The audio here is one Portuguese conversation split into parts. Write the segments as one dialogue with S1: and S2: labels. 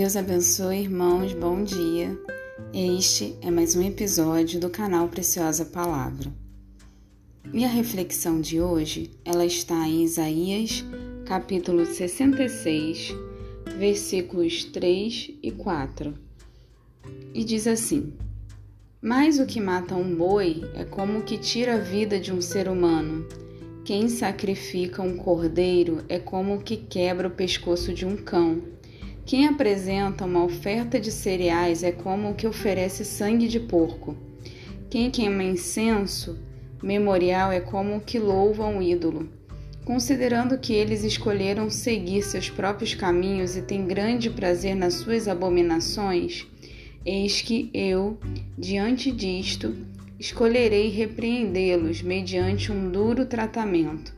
S1: Deus abençoe, irmãos, bom dia. Este é mais um episódio do canal Preciosa Palavra. E a reflexão de hoje, ela está em Isaías, capítulo 66, versículos 3 e 4. E diz assim: Mas o que mata um boi é como o que tira a vida de um ser humano. Quem sacrifica um cordeiro é como o que quebra o pescoço de um cão. Quem apresenta uma oferta de cereais é como o que oferece sangue de porco. Quem queima incenso memorial é como o que louva um ídolo. Considerando que eles escolheram seguir seus próprios caminhos e têm grande prazer nas suas abominações, eis que eu, diante disto, escolherei repreendê-los mediante um duro tratamento.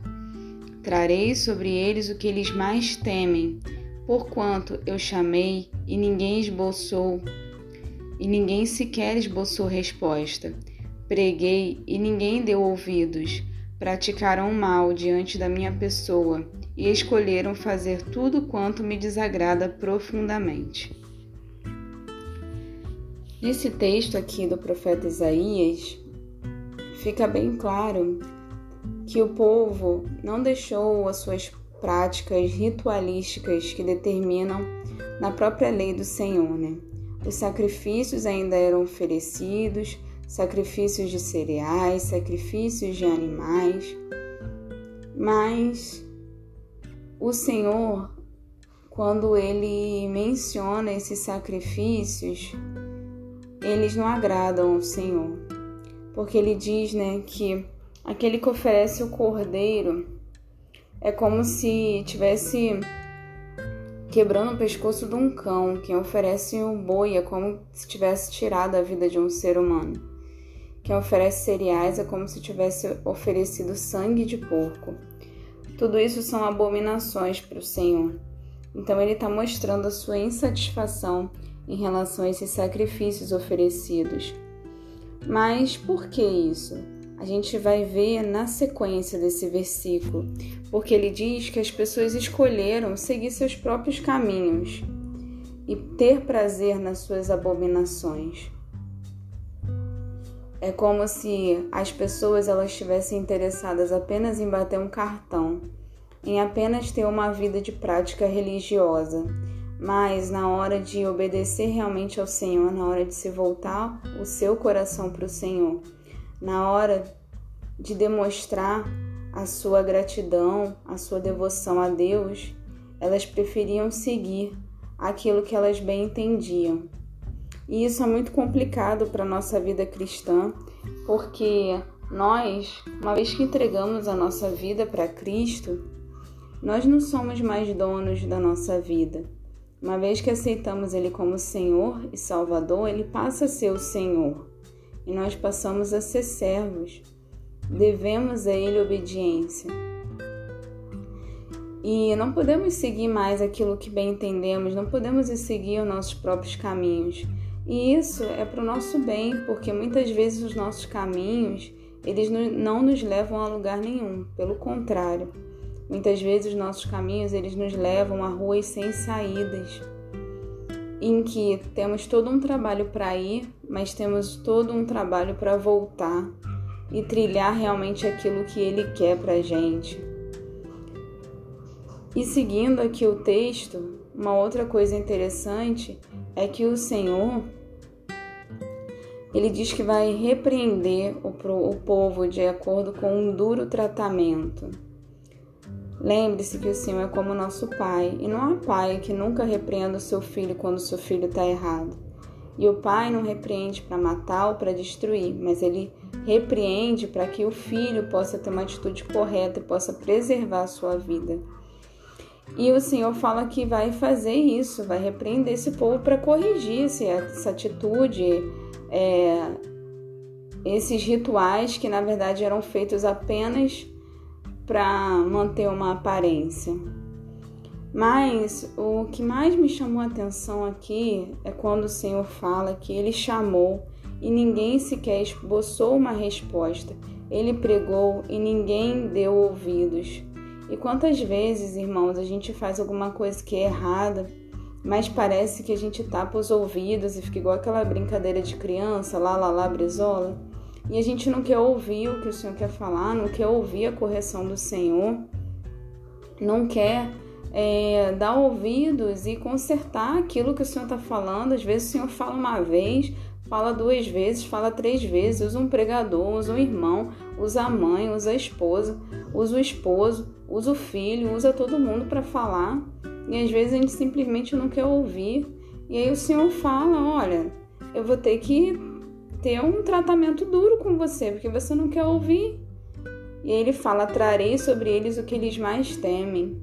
S1: Trarei sobre eles o que eles mais temem Porquanto eu chamei e ninguém esboçou, e ninguém sequer esboçou resposta. Preguei e ninguém deu ouvidos. Praticaram mal diante da minha pessoa e escolheram fazer tudo quanto me desagrada profundamente. Nesse texto aqui do profeta Isaías, fica bem claro que o povo não deixou as suas práticas ritualísticas que determinam na própria lei do Senhor, né? Os sacrifícios ainda eram oferecidos, sacrifícios de cereais, sacrifícios de animais, mas o Senhor, quando ele menciona esses sacrifícios, eles não agradam ao Senhor, porque ele diz, né, que aquele que oferece o cordeiro é como se tivesse quebrando o pescoço de um cão. Quem oferece o um boi é como se tivesse tirado a vida de um ser humano. Quem oferece cereais é como se tivesse oferecido sangue de porco. Tudo isso são abominações para o Senhor. Então ele está mostrando a sua insatisfação em relação a esses sacrifícios oferecidos. Mas por que isso? A gente vai ver na sequência desse versículo, porque ele diz que as pessoas escolheram seguir seus próprios caminhos e ter prazer nas suas abominações. É como se as pessoas elas estivessem interessadas apenas em bater um cartão, em apenas ter uma vida de prática religiosa, mas na hora de obedecer realmente ao Senhor, na hora de se voltar o seu coração para o Senhor, na hora de demonstrar a sua gratidão, a sua devoção a Deus, elas preferiam seguir aquilo que elas bem entendiam. E isso é muito complicado para a nossa vida cristã, porque nós, uma vez que entregamos a nossa vida para Cristo, nós não somos mais donos da nossa vida. Uma vez que aceitamos Ele como Senhor e Salvador, Ele passa a ser o Senhor e nós passamos a ser servos. Devemos a Ele obediência. E não podemos seguir mais aquilo que bem entendemos, não podemos seguir os nossos próprios caminhos. E isso é para o nosso bem, porque muitas vezes os nossos caminhos eles não nos levam a lugar nenhum, pelo contrário. Muitas vezes os nossos caminhos eles nos levam a ruas sem saídas, em que temos todo um trabalho para ir, mas temos todo um trabalho para voltar e trilhar realmente aquilo que Ele quer para gente. E seguindo aqui o texto, uma outra coisa interessante é que o Senhor ele diz que vai repreender o povo de acordo com um duro tratamento. Lembre-se que o Senhor é como nosso Pai, e não há pai que nunca repreenda o seu filho quando o seu filho está errado. E o pai não repreende para matar ou para destruir, mas ele repreende para que o filho possa ter uma atitude correta e possa preservar a sua vida. E o Senhor fala que vai fazer isso, vai repreender esse povo para corrigir essa atitude, é, esses rituais que na verdade eram feitos apenas para manter uma aparência. Mas o que mais me chamou a atenção aqui é quando o Senhor fala que ele chamou e ninguém sequer esboçou uma resposta. Ele pregou e ninguém deu ouvidos. E quantas vezes, irmãos, a gente faz alguma coisa que é errada mas parece que a gente tapa os ouvidos e fica igual aquela brincadeira de criança, lá, lá, lá, brisola. E a gente não quer ouvir o que o Senhor quer falar, não quer ouvir a correção do Senhor, não quer é, dar ouvidos e consertar aquilo que o Senhor está falando. Às vezes o Senhor fala uma vez, fala duas vezes, fala três vezes, usa um pregador, usa um irmão, usa a mãe, usa a esposa, usa o esposo, usa o filho, usa todo mundo para falar. E às vezes a gente simplesmente não quer ouvir. E aí o Senhor fala: Olha, eu vou ter que ter um tratamento duro com você, porque você não quer ouvir. E aí ele fala: Trarei sobre eles o que eles mais temem.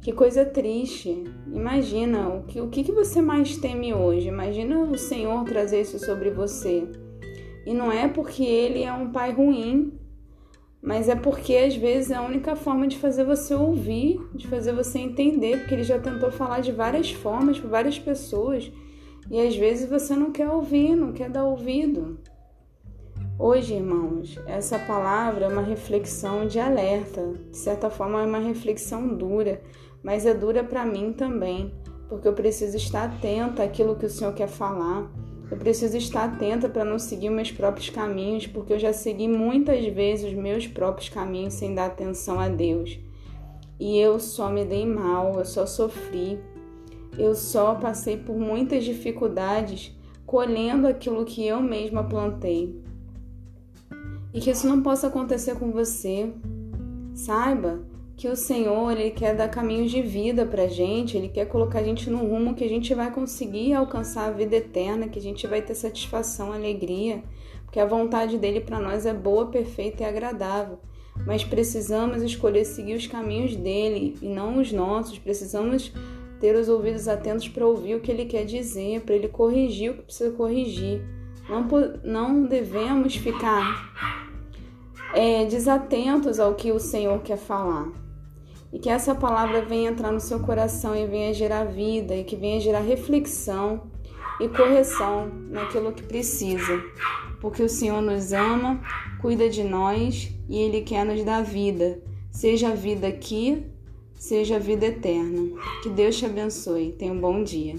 S1: Que coisa triste. Imagina o que, o que, você mais teme hoje. Imagina o Senhor trazer isso sobre você. E não é porque ele é um pai ruim, mas é porque às vezes é a única forma de fazer você ouvir, de fazer você entender, porque ele já tentou falar de várias formas para várias pessoas e às vezes você não quer ouvir, não quer dar ouvido. Hoje, irmãos, essa palavra é uma reflexão de alerta, de certa forma é uma reflexão dura, mas é dura para mim também, porque eu preciso estar atenta àquilo que o Senhor quer falar. Eu preciso estar atenta para não seguir meus próprios caminhos, porque eu já segui muitas vezes os meus próprios caminhos sem dar atenção a Deus. E eu só me dei mal, eu só sofri, eu só passei por muitas dificuldades colhendo aquilo que eu mesma plantei. E que isso não possa acontecer com você. Saiba que o Senhor ele quer dar caminhos de vida para gente, ele quer colocar a gente no rumo que a gente vai conseguir alcançar a vida eterna, que a gente vai ter satisfação, alegria, porque a vontade dele para nós é boa, perfeita e agradável. Mas precisamos escolher seguir os caminhos dele e não os nossos. Precisamos ter os ouvidos atentos para ouvir o que ele quer dizer, para ele corrigir o que precisa corrigir. Não, não devemos ficar é, desatentos ao que o Senhor quer falar. E que essa palavra venha entrar no seu coração e venha gerar vida e que venha gerar reflexão e correção naquilo que precisa, porque o Senhor nos ama, cuida de nós e Ele quer nos dar vida, seja a vida aqui, seja a vida eterna. Que Deus te abençoe. Tenha um bom dia.